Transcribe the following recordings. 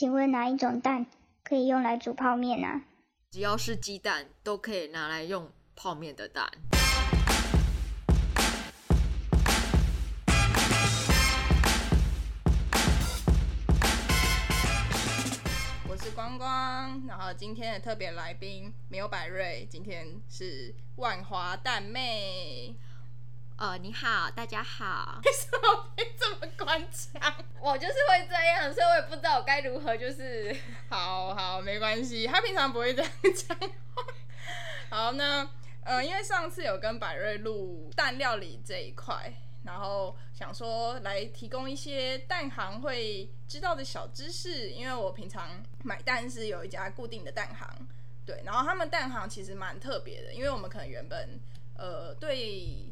请问哪一种蛋可以用来煮泡面呢？只要是鸡蛋，都可以拿来用泡面的蛋。我是光光，然后今天的特别来宾没有百瑞，今天是万华蛋妹。呃，你好，大家好。为什么会这么官腔？我就是会这样，所以我也不知道我该如何，就是 好好没关系，他平常不会这样讲话。好，那呃，因为上次有跟百瑞录蛋料理这一块，然后想说来提供一些蛋行会知道的小知识，因为我平常买蛋是有一家固定的蛋行，对，然后他们蛋行其实蛮特别的，因为我们可能原本呃对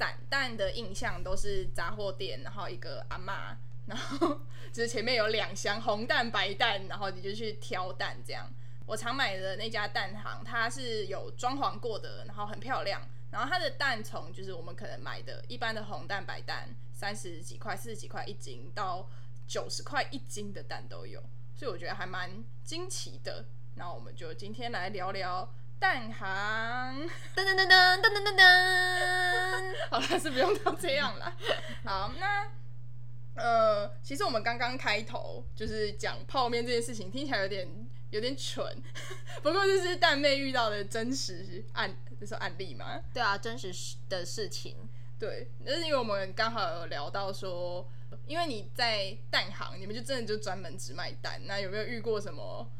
散蛋的印象都是杂货店，然后一个阿妈，然后就是前面有两箱红蛋白蛋，然后你就去挑蛋这样。我常买的那家蛋行，它是有装潢过的，然后很漂亮。然后它的蛋从就是我们可能买的一般的红蛋白蛋，三十几块、四十几块一斤，到九十块一斤的蛋都有，所以我觉得还蛮惊奇的。那我们就今天来聊聊蛋行。噔噔噔噔噔噔噔噔。好了，是不用到这样了。好，那呃，其实我们刚刚开头就是讲泡面这件事情，听起来有点有点蠢，不过这是蛋妹遇到的真实案，就是案例嘛。对啊，真实的事情。对，那是因为我们刚好有聊到说，因为你在蛋行，你们就真的就专门只卖蛋，那有没有遇过什么？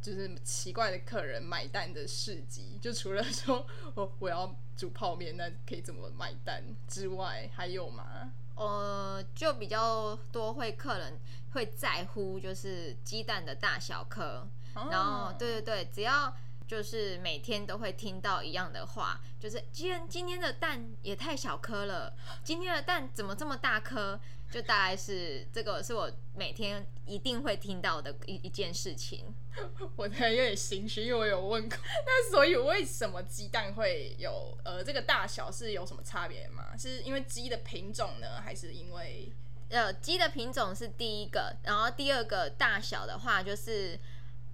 就是奇怪的客人买单的事迹，就除了说我我要煮泡面，那可以怎么买单之外，还有吗？呃，就比较多会客人会在乎就是鸡蛋的大小颗，然后对对对，只要就是每天都会听到一样的话，就是今天今天的蛋也太小颗了，今天的蛋怎么这么大颗？就大概是这个是我每天一定会听到的一一件事情。我有点心虚，因为我有问过。那所以为什么鸡蛋会有呃这个大小是有什么差别吗？是因为鸡的品种呢，还是因为呃鸡的品种是第一个，然后第二个大小的话就是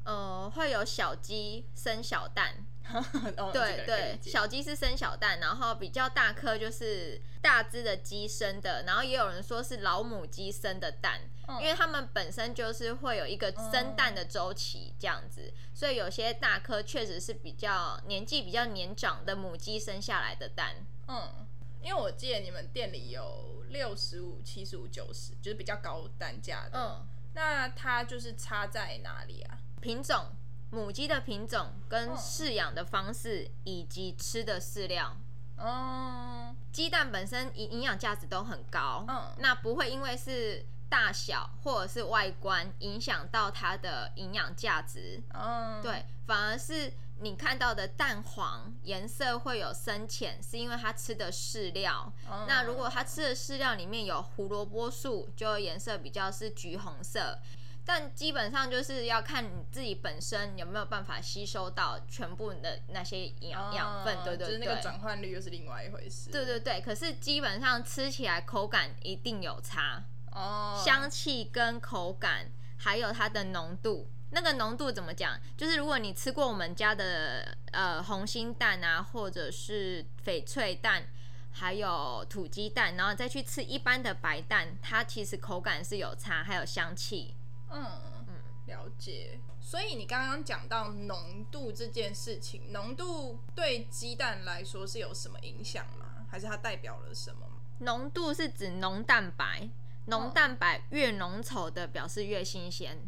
呃会有小鸡生小蛋。对对，小鸡是生小蛋，然后比较大颗就是大只的鸡生的，然后也有人说是老母鸡生的蛋，因为它们本身就是会有一个生蛋的周期这样子，所以有些大颗确实是比较年纪比较年长的母鸡生下来的蛋。嗯，因为我记得你们店里有六十五、七十五、九十，就是比较高单价的。嗯，那它就是差在哪里啊？品种。母鸡的品种、跟饲养的方式以及吃的饲料，嗯，鸡蛋本身营营养价值都很高，嗯，那不会因为是大小或者是外观影响到它的营养价值，嗯，对，反而是你看到的蛋黄颜色会有深浅，是因为它吃的饲料，那如果它吃的饲料里面有胡萝卜素，就颜色比较是橘红色。但基本上就是要看你自己本身有没有办法吸收到全部的那些养养分，对对对，就是那个转换率又是另外一回事。对对对，可是基本上吃起来口感一定有差哦，香气跟口感还有它的浓度，那个浓度怎么讲？就是如果你吃过我们家的呃红心蛋啊，或者是翡翠蛋，还有土鸡蛋，然后再去吃一般的白蛋，它其实口感是有差，还有香气。嗯嗯，了解。所以你刚刚讲到浓度这件事情，浓度对鸡蛋来说是有什么影响吗？还是它代表了什么？浓度是指浓蛋白，浓蛋白越浓稠的表示越新鲜。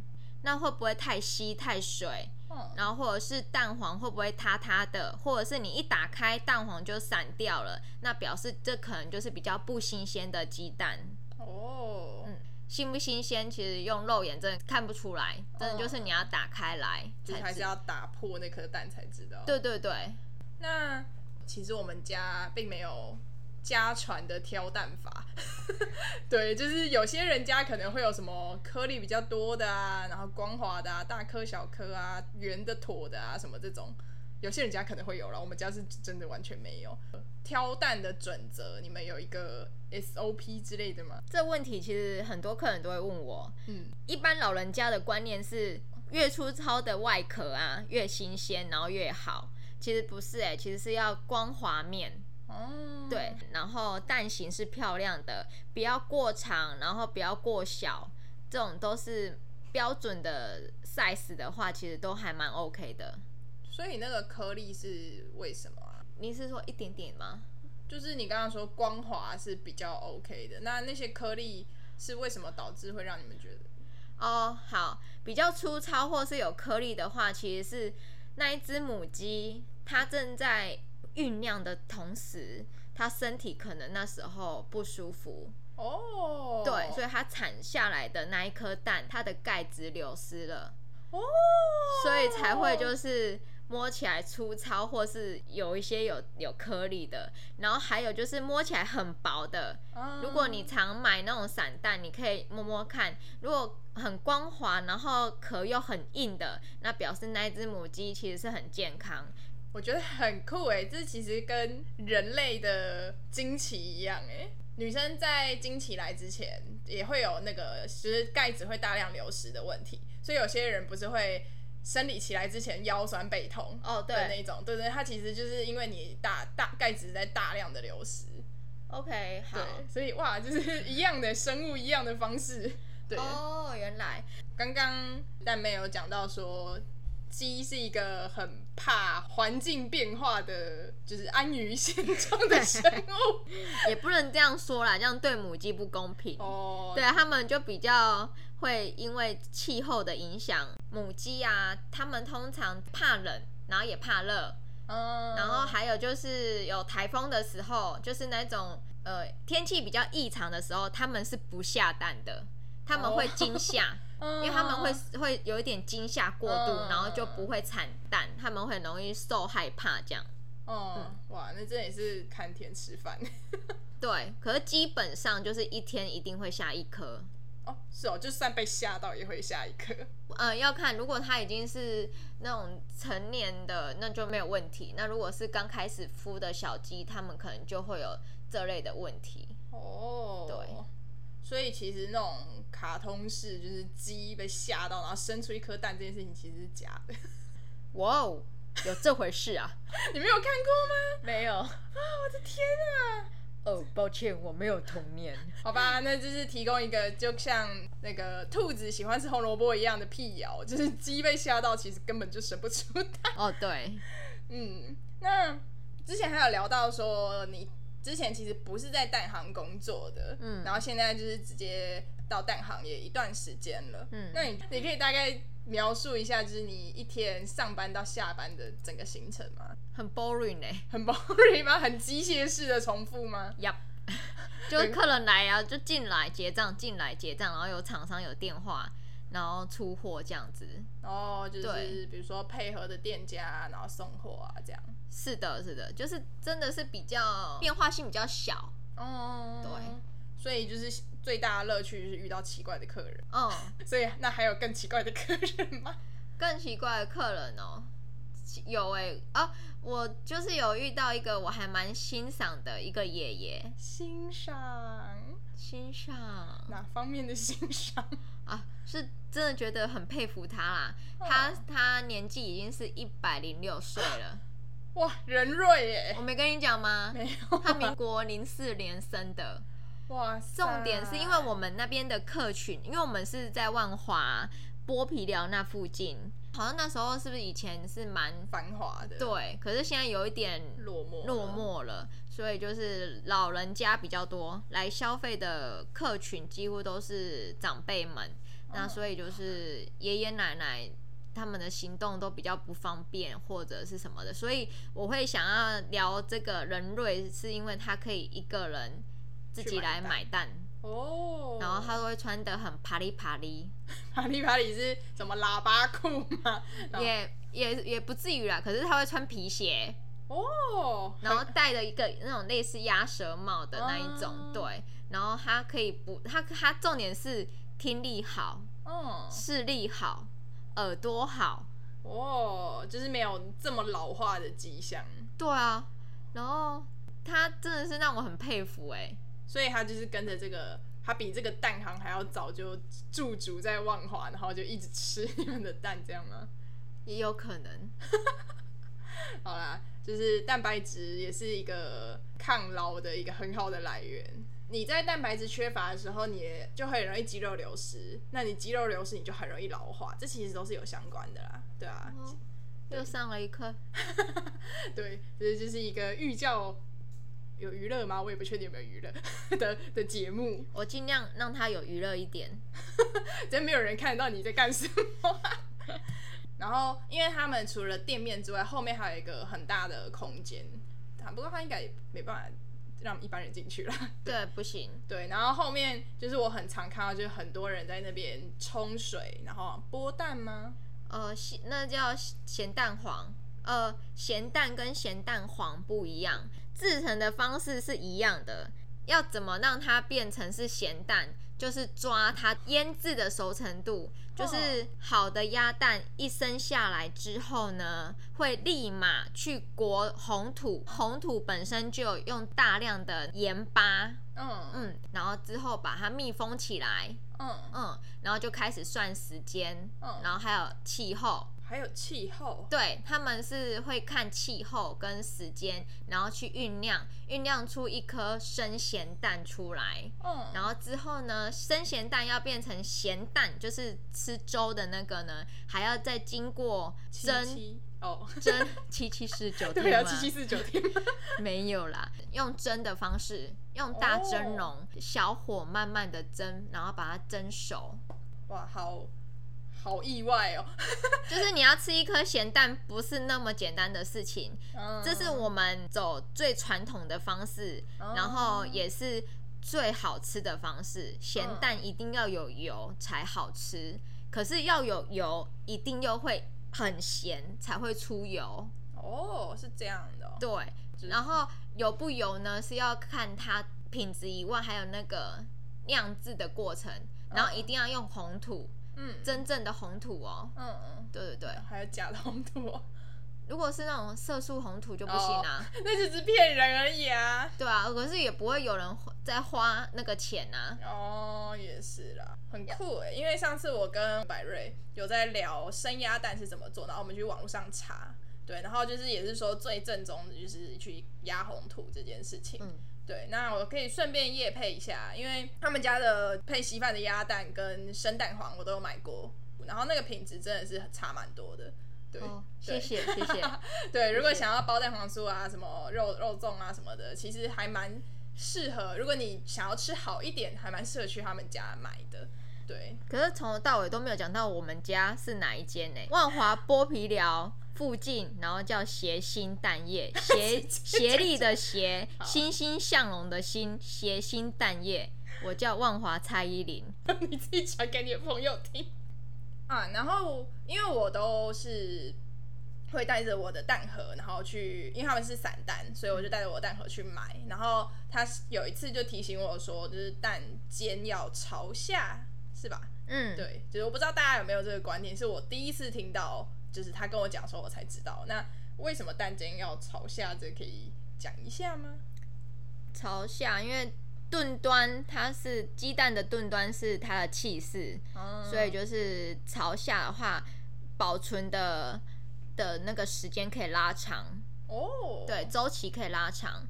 那会不会太稀太水？然后或者是蛋黄会不会塌塌的？或者是你一打开蛋黄就散掉了？那表示这可能就是比较不新鲜的鸡蛋。哦，嗯。新不新鲜，其实用肉眼真的看不出来，真的就是你要打开来，就还是要打破那颗蛋才知道。对对对，那其实我们家并没有家传的挑蛋法，对，就是有些人家可能会有什么颗粒比较多的啊，然后光滑的啊，大颗小颗啊，圆的、椭的啊，什么这种。有些人家可能会有了，我们家是真的完全没有。挑蛋的准则，你们有一个 SOP 之类的吗？这问题其实很多客人都会问我。嗯，一般老人家的观念是越粗糙的外壳啊越新鲜，然后越好。其实不是哎，其实是要光滑面。哦，对，然后蛋形是漂亮的，不要过长，然后不要过小，这种都是标准的 size 的话，其实都还蛮 OK 的。所以那个颗粒是为什么啊？你是说一点点吗？就是你刚刚说光滑是比较 OK 的，那那些颗粒是为什么导致会让你们觉得？哦，好，比较粗糙或是有颗粒的话，其实是那一只母鸡它正在酝酿的同时，它身体可能那时候不舒服哦，对，所以它产下来的那一颗蛋，它的钙质流失了哦，所以才会就是。摸起来粗糙，或是有一些有有颗粒的，然后还有就是摸起来很薄的。如果你常买那种散蛋，你可以摸摸看，如果很光滑，然后壳又很硬的，那表示那只母鸡其实是很健康。我觉得很酷哎，这其实跟人类的经期一样哎。女生在经期来之前也会有那个，其实钙质会大量流失的问题，所以有些人不是会。生理起来之前腰酸背痛哦，对。那种，对对，它其实就是因为你大大钙质在大量的流失。OK，好，所以哇，就是一样的生物，一样的方式。对。哦，原来。刚刚但没有讲到说，鸡是一个很怕环境变化的，就是安于现状的生物，也不能这样说啦，这样对母鸡不公平哦。对啊，他们就比较。会因为气候的影响，母鸡啊，它们通常怕冷，然后也怕热，然后还有就是有台风的时候，就是那种呃天气比较异常的时候，它们是不下蛋的，他们会惊吓，因为他们会会有一点惊吓过度，然后就不会产蛋，他们会容易受害怕这样。哦，哇，那这也是看天吃饭。对，可是基本上就是一天一定会下一颗。哦，是哦，就算被吓到也会下一颗。呃，要看，如果它已经是那种成年的，那就没有问题。那如果是刚开始孵的小鸡，它们可能就会有这类的问题。哦，对。所以其实那种卡通式，就是鸡被吓到，然后生出一颗蛋这件事情，其实是假的。哇哦，有这回事啊？你没有看过吗？没有啊！我的天啊！哦，抱歉，我没有童年。好吧，那就是提供一个就像那个兔子喜欢吃红萝卜一样的辟谣，就是鸡被吓到，其实根本就生不出蛋。哦，对，嗯，那之前还有聊到说，你之前其实不是在蛋行工作的，嗯，然后现在就是直接到蛋行也一段时间了，嗯，那你你可以大概。描述一下，就是你一天上班到下班的整个行程吗？很 boring 哎，很 boring 吗？很机械式的重复吗？Yup，就是客人来啊，就进来结账，进来结账，然后有厂商有电话，然后出货这样子。哦，就是比如说配合的店家，然后送货啊，这样。是的，是的，就是真的是比较变化性比较小。哦，对，所以就是。最大的乐趣就是遇到奇怪的客人，嗯，所以那还有更奇怪的客人吗？更奇怪的客人哦，有哎啊，我就是有遇到一个我还蛮欣赏的一个爷爷，欣赏欣赏哪方面的欣赏 啊？是真的觉得很佩服他啦，他他年纪已经是一百零六岁了，哇，人瑞耶！我没跟你讲吗？没有，他民国零四年生的。哇，重点是因为我们那边的客群，因为我们是在万华剥皮寮那附近，好像那时候是不是以前是蛮繁华的？对，可是现在有一点落寞落寞了，所以就是老人家比较多来消费的客群，几乎都是长辈们，那所以就是爷爷奶奶他们的行动都比较不方便或者是什么的，所以我会想要聊这个人瑞，是因为他可以一个人。自己来买单哦，然后他都会穿的很啪里啪里，啪里啪里是什么喇叭裤吗？也也也不至于啦，可是他会穿皮鞋哦，然后戴了一个那种类似鸭舌帽的那一种，对，然后他可以不，他他重点是听力好，嗯，视力好，耳朵好，哦，就是没有这么老化的迹象。对啊，然后他真的是让我很佩服哎，所以他就是跟着这个，他比这个蛋行还要早就驻足在万华，然后就一直吃你们的蛋，这样吗？也有可能。好啦，就是蛋白质也是一个抗老的一个很好的来源。你在蛋白质缺乏的时候，你就很容易肌肉流失。那你肌肉流失，你就很容易老化。这其实都是有相关的啦，对啊。又上了一课。对，这就是一个寓教有娱乐吗？我也不确定有没有娱乐的的节目。我尽量让它有娱乐一点，真没有人看得到你在干什么。然后，因为他们除了店面之外，后面还有一个很大的空间，不过他应该没办法让一般人进去了。对，不行。对，然后后面就是我很常看到，就是很多人在那边冲水，然后剥蛋吗？呃，那叫咸蛋黄。呃，咸蛋跟咸蛋黄不一样，制成的方式是一样的。要怎么让它变成是咸蛋？就是抓它腌制的熟成度，就是好的鸭蛋一生下来之后呢，会立马去裹红土，红土本身就有用大量的盐巴，嗯。嗯，然后之后把它密封起来，嗯。嗯，然后就开始算时间，嗯，然后还有气候。还有气候，对他们是会看气候跟时间，然后去酝酿，酝酿出一颗生咸蛋出来。嗯，然后之后呢，生咸蛋要变成咸蛋，就是吃粥的那个呢，还要再经过蒸哦，蒸 七七四九天对啊，七七四九天没有啦，用蒸的方式，用大蒸笼，小火慢慢的蒸，然后把它蒸熟。哇，好。好意外哦，就是你要吃一颗咸蛋，不是那么简单的事情。这是我们走最传统的方式，然后也是最好吃的方式。咸蛋一定要有油才好吃，可是要有油，一定又会很咸才会出油。哦，是这样的。对，然后油不油呢，是要看它品质以外，还有那个酿制的过程，然后一定要用红土。嗯，真正的红土哦。嗯嗯，对对对，还有假的红土哦。如果是那种色素红土就不行啊，那只是骗人而已啊。对啊，可是也不会有人在花那个钱啊。哦，也是啦，很酷哎。因为上次我跟百瑞有在聊生鸭蛋是怎么做，然后我们去网络上查，对，然后就是也是说最正宗的就是去压红土这件事情。嗯。对，那我可以顺便夜配一下，因为他们家的配稀饭的鸭蛋跟生蛋黄我都有买过，然后那个品质真的是差蛮多的。对，谢 谢谢谢。对，如果想要包蛋黄酥啊，什么肉肉粽啊什么的，其实还蛮适合。如果你想要吃好一点，还蛮适合去他们家买的。对，可是从头到尾都没有讲到我们家是哪一间呢？万华剥皮寮。附近，然后叫协心蛋液，协协力的协，欣欣向荣的欣，协心蛋液。我叫万华蔡依林，你自己讲给你的朋友听啊。然后，因为我都是会带着我的蛋盒，然后去，因为他们是散蛋，所以我就带着我的蛋盒去买。然后他有一次就提醒我说，就是蛋尖要朝下，是吧？嗯，对，就是我不知道大家有没有这个观念，是我第一次听到。就是他跟我讲时候，我才知道。那为什么蛋煎要朝下？这可以讲一下吗？朝下，因为钝端它是鸡蛋的钝端是它的气势，所以就是朝下的话，保存的的那个时间可以拉长哦。对，周期可以拉长。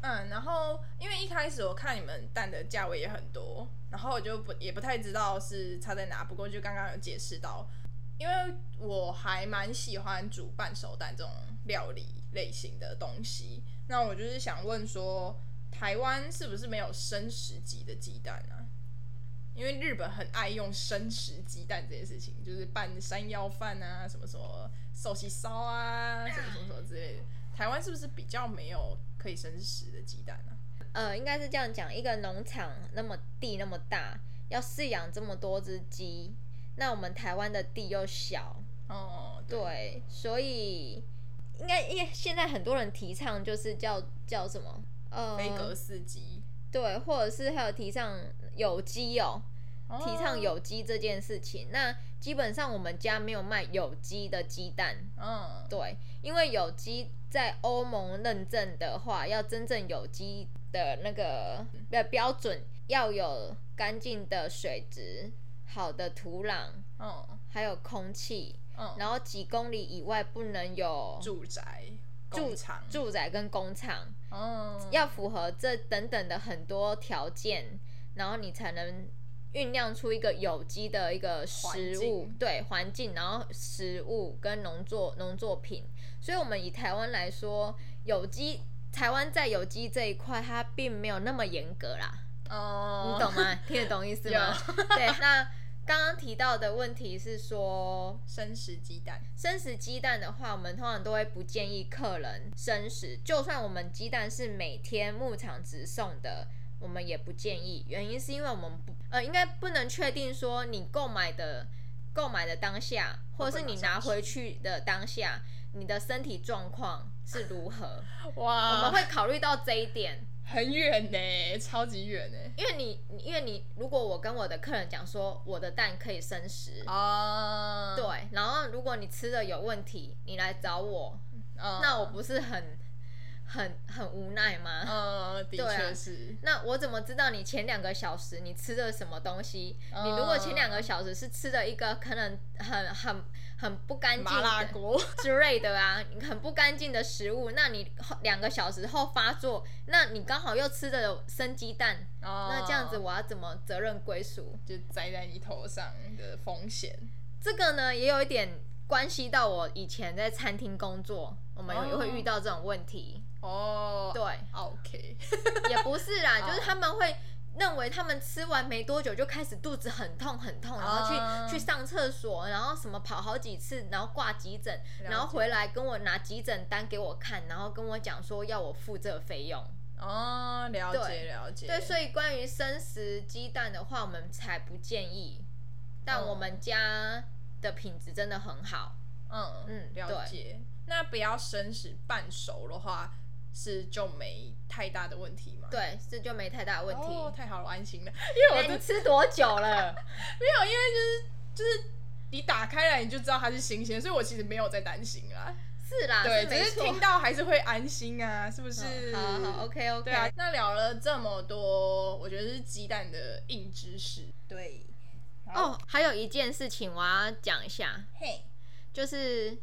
嗯，然后因为一开始我看你们蛋的价位也很多，然后我就不也不太知道是差在哪。不过就刚刚有解释到。因为我还蛮喜欢煮半熟蛋这种料理类型的东西，那我就是想问说，台湾是不是没有生食级的鸡蛋啊？因为日本很爱用生食鸡蛋这件事情，就是拌山药饭啊，什么什么寿喜烧啊，什么什么什么之类的。台湾是不是比较没有可以生食的鸡蛋呢？呃，应该是这样讲，一个农场那么地那么大，要饲养这么多只鸡。那我们台湾的地又小，哦，对，所以应该因为现在很多人提倡就是叫叫什么，呃，飞格四鸡，对，或者是还有提倡有机哦，提倡有机这件事情。那基本上我们家没有卖有机的鸡蛋。嗯，对，因为有机在欧盟认证的话，要真正有机的那个的标准，要有干净的水质、好的土壤，嗯，还有空气，嗯，然后几公里以外不能有住宅。住住宅跟工厂，嗯，要符合这等等的很多条件，然后你才能酝酿出一个有机的一个食物，对环境，然后食物跟农作农作品。所以，我们以台湾来说，有机台湾在有机这一块，它并没有那么严格啦。哦，你懂吗？听得懂意思吗？对，那。刚刚提到的问题是说生食鸡蛋，生食鸡蛋的话，我们通常都会不建议客人生食。就算我们鸡蛋是每天牧场直送的，我们也不建议。原因是因为我们不呃，应该不能确定说你购买的购买的当下，或者是你拿回去的当下，你的身体状况是如何。哇，我们会考虑到这一点。很远呢，超级远呢。因为你，因为你，如果我跟我的客人讲说我的蛋可以生食哦，对，然后如果你吃的有问题，你来找我，那我不是很很很无奈吗？嗯，的确是。那我怎么知道你前两个小时你吃的什么东西？你如果前两个小时是吃的一个可能很很。很不干净的之类的啊，很不干净的食物，那你两个小时后发作，那你刚好又吃的生鸡蛋，那这样子我要怎么责任归属？就栽在你头上的风险。这个呢，也有一点关系到我以前在餐厅工作，我们也会遇到这种问题。哦，对，OK，也不是啦，就是他们会。认为他们吃完没多久就开始肚子很痛很痛，然后去去上厕所，然后什么跑好几次，然后挂急诊，然后回来跟我拿急诊单给我看，然后跟我讲说要我付这个费用。哦，了解了解。对，所以关于生食鸡蛋的话，我们才不建议。但我们家的品质真的很好。嗯嗯，了解。那不要生食半熟的话。是就没太大的问题嘛？对，这就没太大问题。哦，太好了，安心了。因为我吃多久了？没有，因为就是就是你打开来你就知道它是新鲜，所以我其实没有在担心啦。是啦，对，只是听到还是会安心啊，是不是？好好，OK OK。对啊，那聊了这么多，我觉得是鸡蛋的硬知识。对。哦，还有一件事情我要讲一下。嘿，就是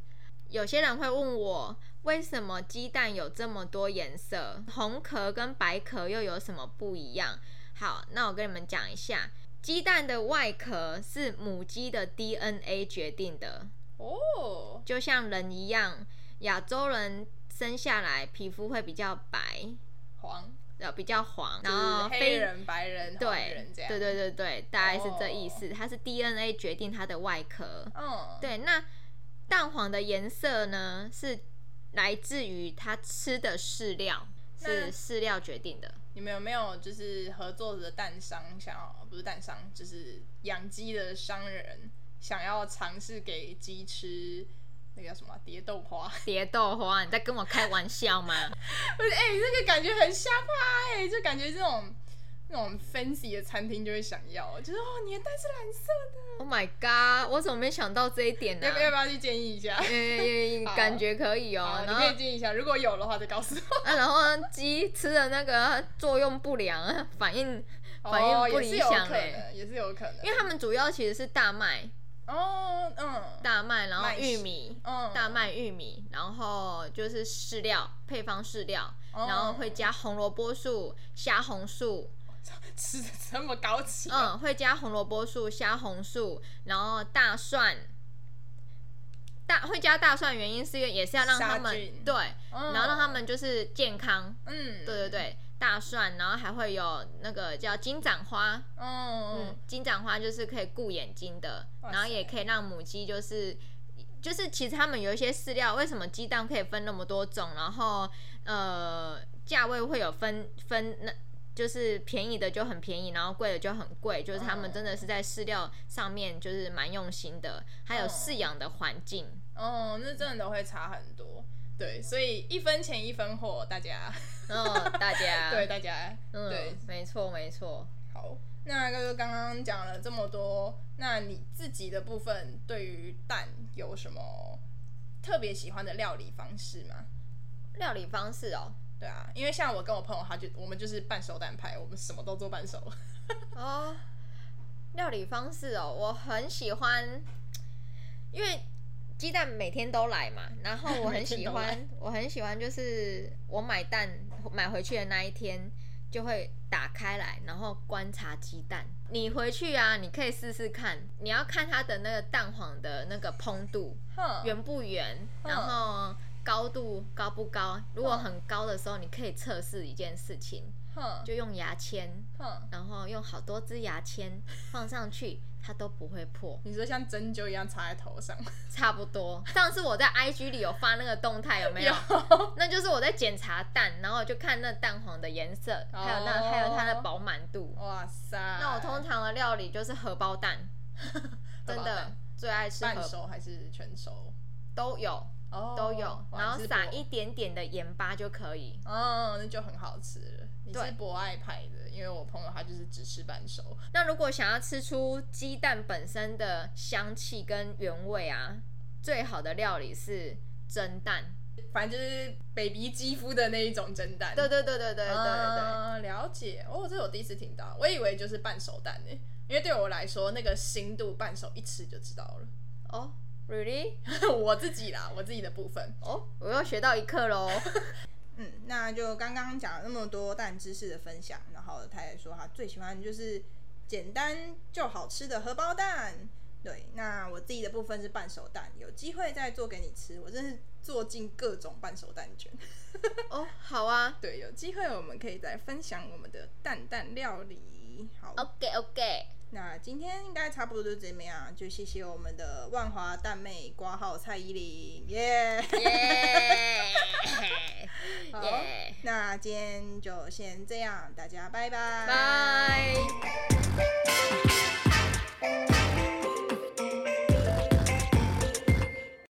有些人会问我。为什么鸡蛋有这么多颜色？红壳跟白壳又有什么不一样？好，那我跟你们讲一下，鸡蛋的外壳是母鸡的 DNA 决定的哦，就像人一样，亚洲人生下来皮肤会比较白黄，呃，比较黄，然后黑人、白人、对人这样，对对对对，大概是这意思。它是 DNA 决定它的外壳，嗯，对。那蛋黄的颜色呢是？来自于他吃的饲料，是饲料决定的。你们有没有就是合作的蛋商，想要不是蛋商，就是养鸡的商人，想要尝试给鸡吃那个叫什么蝶豆花？蝶豆花？你在跟我开玩笑吗？不是，哎，这个感觉很瞎趴，哎，就感觉这种。那种 fancy 的餐厅就会想要，就是哦，你的蛋是蓝色的。Oh my god！我怎么没想到这一点呢？要不要不要去建议一下？感觉可以哦。你可以建议一下，如果有的话再告诉我。啊，然后鸡吃的那个作用不良，反应反应不理想哎，也是有可能。因为他们主要其实是大麦哦，嗯，大麦，然后玉米，大麦玉米，然后就是饲料配方饲料，然后会加红萝卜素、虾红素。吃的这么高级？嗯，会加红萝卜素、虾红素，然后大蒜。大会加大蒜原因是因为也是要让他们对，然后让他们就是健康。嗯，对对对，大蒜，然后还会有那个叫金盏花。嗯，金盏花就是可以顾眼睛的，然后也可以让母鸡就是就是其实他们有一些饲料，为什么鸡蛋可以分那么多种？然后呃，价位会有分分那。就是便宜的就很便宜，然后贵的就很贵，就是他们真的是在饲料上面就是蛮用心的，还有饲养的环境，哦，那真的都会差很多。对，所以一分钱一分货，大家，哦，大家，对大家，对，没错没错。好，那哥哥刚刚讲了这么多，那你自己的部分对于蛋有什么特别喜欢的料理方式吗？料理方式哦，对啊，因为像我跟我朋友，他就我们就是半熟蛋派，我们什么都做半熟。哦，料理方式哦，我很喜欢，因为鸡蛋每天都来嘛，然后我很喜欢，我很喜欢就是我买蛋买回去的那一天就会打开来，然后观察鸡蛋。你回去啊，你可以试试看，你要看它的那个蛋黄的那个蓬度圆不圆，然后高度高不高。如果很高的时候，你可以测试一件事情。就用牙签，然后用好多支牙签放上去，它都不会破。你说像针灸一样插在头上？差不多。上次我在 IG 里有发那个动态，有没有？那就是我在检查蛋，然后就看那蛋黄的颜色，还有那还有它的饱满度。哇塞！那我通常的料理就是荷包蛋，真的最爱吃。半熟还是全熟？都有。都有，然后撒一点点的盐巴就可以。哦，那就很好吃了。你是博爱派的，因为我朋友他就是只吃半熟。那如果想要吃出鸡蛋本身的香气跟原味啊，最好的料理是蒸蛋，反正就是 baby 肌肤的那一种蒸蛋。对对对对对对对，了解。哦，这是我第一次听到，我以为就是半熟蛋呢，因为对我来说那个新度半熟一吃就知道了。哦。Really？我自己啦，我自己的部分哦，我又学到一课喽。嗯，那就刚刚讲了那么多蛋知识的分享，然后他也说他最喜欢就是简单就好吃的荷包蛋。对，那我自己的部分是半熟蛋，有机会再做给你吃。我真是做尽各种半熟蛋卷。哦，好啊，对，有机会我们可以再分享我们的蛋蛋料理。好，OK，OK。那今天应该差不多就这么样，就谢谢我们的万华蛋妹挂号蔡依林，耶！好，那今天就先这样，大家拜拜。拜。